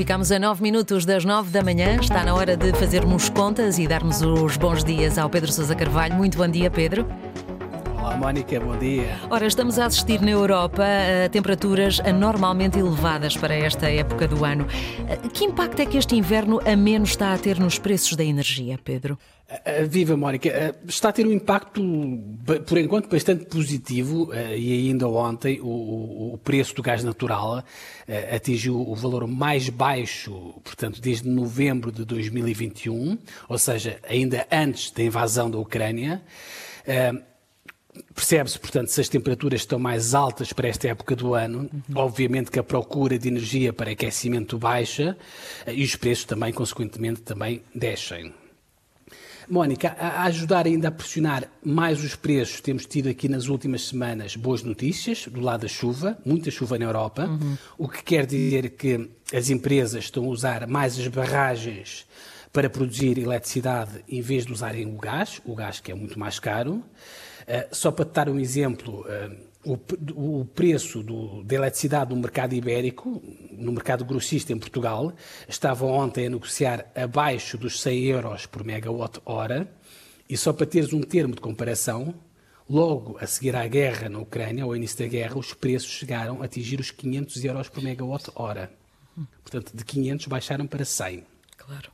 ficamos a 9 minutos das 9 da manhã. Está na hora de fazermos contas e darmos os bons dias ao Pedro Sousa Carvalho. Muito bom dia, Pedro. Olá, Mónica, bom dia. Ora, estamos a assistir na Europa a temperaturas anormalmente elevadas para esta época do ano. Que impacto é que este inverno a menos está a ter nos preços da energia, Pedro? Viva, Mónica. Está a ter um impacto, por enquanto, bastante positivo e ainda ontem o, preço do gás natural atingiu o valor mais baixo, portanto, desde novembro de 2021, ou seja, ainda antes da invasão da Ucrânia. Percebe-se, portanto, se as temperaturas estão mais altas para esta época do ano, uhum. obviamente que a procura de energia para aquecimento baixa eh, e os preços também, consequentemente, também descem. Mónica, a ajudar ainda a pressionar mais os preços, temos tido aqui nas últimas semanas boas notícias do lado da chuva, muita chuva na Europa, uhum. o que quer dizer que as empresas estão a usar mais as barragens para produzir eletricidade em vez de usarem o gás, o gás que é muito mais caro. Eh, só para te dar um exemplo, uh, o, o, preço do, da eletricidade no mercado ibérico, no mercado grossista em Portugal, estava ontem a negociar abaixo dos 100 euros por megawatt-hora. E só para teres um termo de comparação, logo a seguir à guerra na Ucrânia, ao início da guerra, os preços chegaram a atingir os 500 euros por megawatt-hora. Portanto, de 500 baixaram para 100. Claro.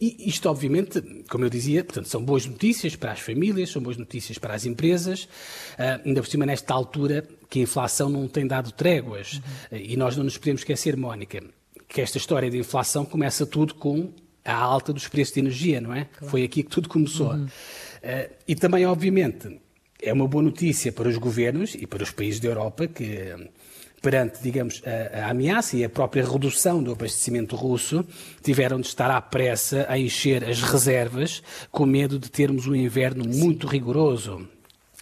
E isto, obviamente, como eu dizia, portanto, são boas notícias para as famílias, são boas notícias para as empresas, uh, ainda por cima nesta altura que a inflação não tem dado tréguas. Uhum. Uh, e nós não nos podemos esquecer, Mónica, que esta história de inflação começa tudo com a alta dos preços de energia, não é? Claro. Foi aqui que tudo começou. Uhum. Uh, e também, obviamente, é uma boa notícia para os governos e para os países da Europa que perante, digamos, a, a, ameaça e a própria redução do abastecimento russo, tiveram de estar à pressa a encher as reservas com medo de termos um inverno sim. muito rigoroso.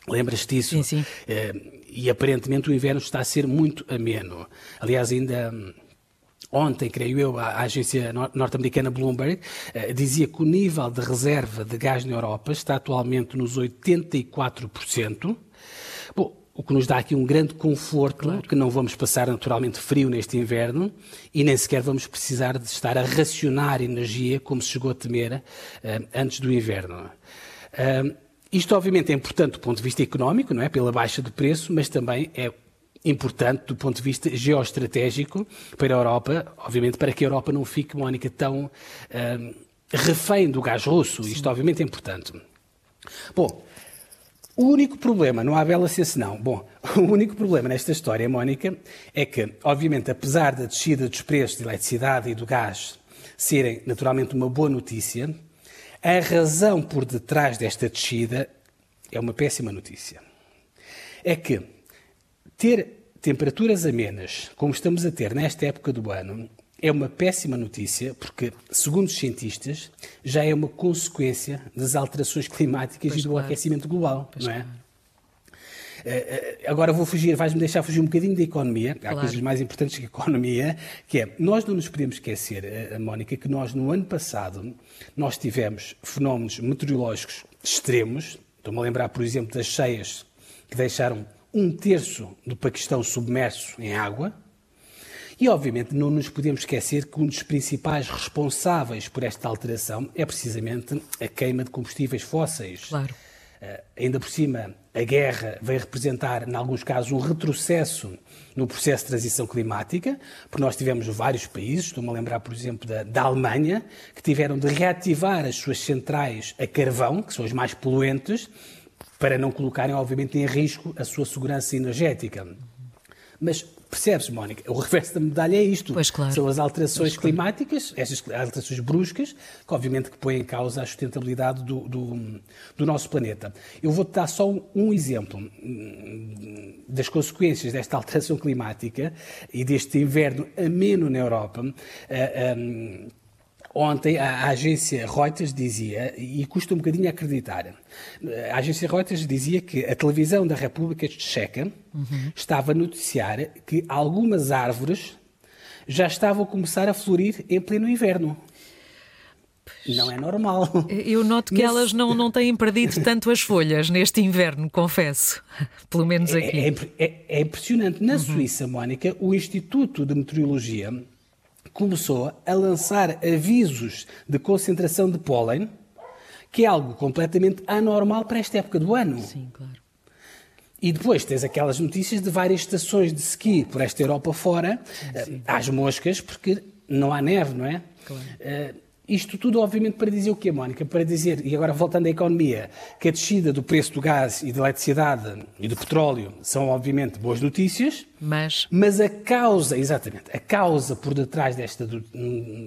Lembras-te disso? Sim, sim. Eh, e aparentemente o inverno está a ser muito ameno. Aliás, ainda. Hum, ontem, creio eu, a agência norte-americana Bloomberg eh, dizia que o nível de reserva de gás na Europa está atualmente nos 84%. Bom, o que nos dá aqui um grande conforto, claro. que não vamos passar naturalmente frio neste inverno e nem sequer vamos precisar de estar a racionar energia como se chegou a temer uh, antes do inverno. Uh, isto obviamente é importante do ponto de vista económico, não é? Pela baixa de preço, mas também é importante do ponto de vista geoestratégico para a Europa, obviamente para que a Europa não fique, Mónica, tão uh, refém do gás russo. Sim. Isto obviamente é importante. Bom, o único problema, não há bela se não. Bom, o único problema nesta história, Mónica, é que, obviamente, apesar da descida dos preços de eletricidade e do gás serem naturalmente uma boa notícia, a razão por detrás desta descida é uma péssima notícia. É que ter temperaturas amenas, como estamos a ter nesta época do ano, é uma péssima notícia, porque, segundo os cientistas, já é uma consequência das alterações climáticas pois e do claro. aquecimento global, pois não é? Claro. Eh, eh, agora vou fugir, vais-me deixar fugir um bocadinho da economia. Claro. Há coisas mais importantes que a economia, que é, nós não nos podemos esquecer, eh, Mónica, que nós no ano passado, nós tivemos fenómenos meteorológicos extremos. Estou-me a lembrar, por exemplo, das cheias que deixaram um terço do Paquistão submerso em água. E, obviamente, não nos podemos esquecer que um dos principais responsáveis por esta alteração é precisamente a queima de combustíveis fósseis. Claro. Uh, ainda por cima, a guerra veio representar, em alguns casos, um retrocesso no processo de transição climática, porque nós tivemos vários países, estou-me a lembrar, por exemplo, da, da, Alemanha, que tiveram de reativar as suas centrais a carvão, que são as mais poluentes, para não colocarem, obviamente, em risco a sua segurança energética. Mas Percebes, Mónica? O reverso da medalha é isto. Pois, claro. São as alterações climáticas, estas alterações bruscas, que obviamente que põem em causa a sustentabilidade do, do, do nosso planeta. Eu vou-te dar só um exemplo hum, das consequências desta alteração climática e deste inverno ameno na Europa. Uh, um, Ontem a, agência Reuters dizia, e custa um bocadinho acreditar, a agência Reuters dizia que a televisão da República Checa uhum. estava a noticiar que algumas árvores já estavam a começar a florir em pleno inverno. Não é normal. Eu noto que elas não, não têm perdido tanto as folhas neste inverno, confesso. Pelo menos é, aqui. É, é, é impressionante. Na uhum. Suíça, Mónica, o Instituto de Meteorologia começou a lançar avisos de concentração de pólen, que é algo completamente anormal para esta época do ano. Sim, claro. E depois tens aquelas notícias de várias estações de ski por esta Europa fora, sim, sim. às moscas, porque não há neve, não é? Claro. Uh, isto tudo, obviamente, para dizer o quê, Mónica? Para dizer, e agora voltando à economia, que a descida do preço do gás e da eletricidade e do petróleo são, obviamente, boas notícias. Mas. Mas a causa, exatamente, a causa por detrás desta,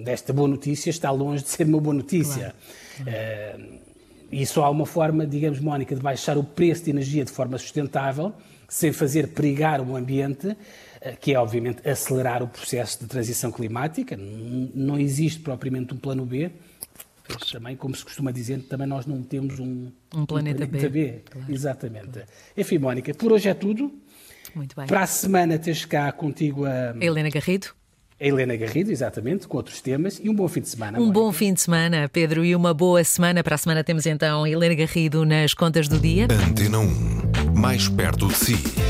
desta boa notícia está longe de ser uma boa notícia. Claro. Uh, e só há uma forma, digamos, Mónica, de baixar o preço de energia de forma sustentável, sem fazer perigar o ambiente, eh, que é, obviamente, acelerar o processo de transição climática. Não existe propriamente um plano B. Pois. Também, como se costuma dizer, também nós não temos um, um planeta, um planeta B. B. Claro. Exatamente. Claro. Enfim, Mónica, por hoje é tudo. Muito bem. Para a semana tens cá contigo a... Helena Garrido. A Helena Garrido, exatamente, com outros temas e um bom fim de semana. Um Mónica. bom fim de semana, Pedro, e uma boa semana. Para a semana temos então a Helena Garrido nas contas do dia. Antena 1, mais perto de si.